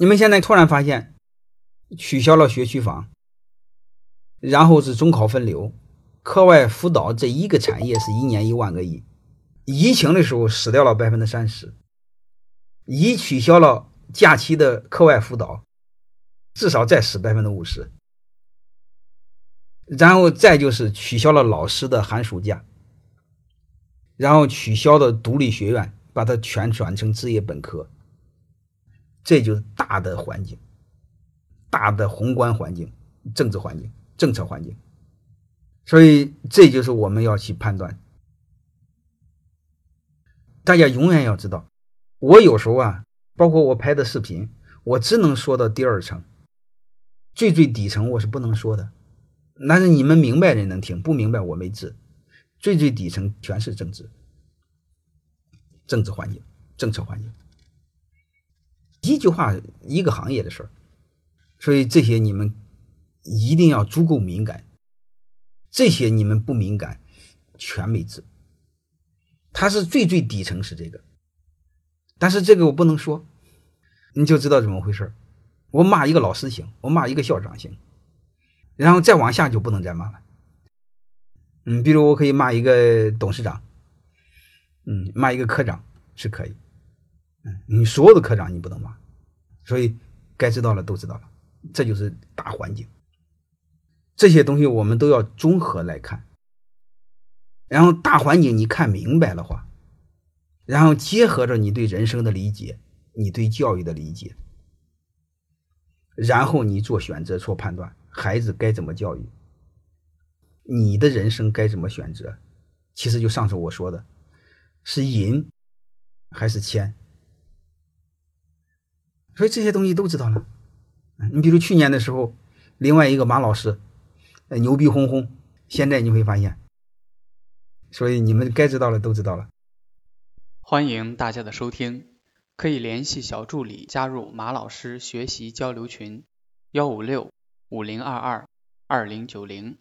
你们现在突然发现取消了学区房，然后是中考分流，课外辅导这一个产业是一年一万个亿。疫情的时候死掉了百分之三十，一取消了假期的课外辅导，至少再死百分之五十。然后再就是取消了老师的寒暑假，然后取消的独立学院，把它全转成职业本科。这就大的环境，大的宏观环境、政治环境、政策环境。所以这就是我们要去判断。大家永远要知道，我有时候啊，包括我拍的视频，我只能说到第二层，最最底层我是不能说的。但是你们明白人能听，不明白我没治。最最底层全是政治，政治环境、政策环境，一句话一个行业的事儿。所以这些你们一定要足够敏感，这些你们不敏感，全没治。他是最最底层是这个，但是这个我不能说，你就知道怎么回事我骂一个老师行，我骂一个校长行，然后再往下就不能再骂了。嗯，比如我可以骂一个董事长，嗯，骂一个科长是可以，嗯，你所有的科长你不能骂，所以该知道了都知道了，这就是大环境，这些东西我们都要综合来看。然后大环境你看明白了话，然后结合着你对人生的理解，你对教育的理解，然后你做选择做判断，孩子该怎么教育，你的人生该怎么选择，其实就上次我说的，是银还是铅，所以这些东西都知道了。你比如去年的时候，另外一个马老师，牛逼哄哄，现在你会发现。所以你们该知道的都知道了。欢迎大家的收听，可以联系小助理加入马老师学习交流群：幺五六五零二二二零九零。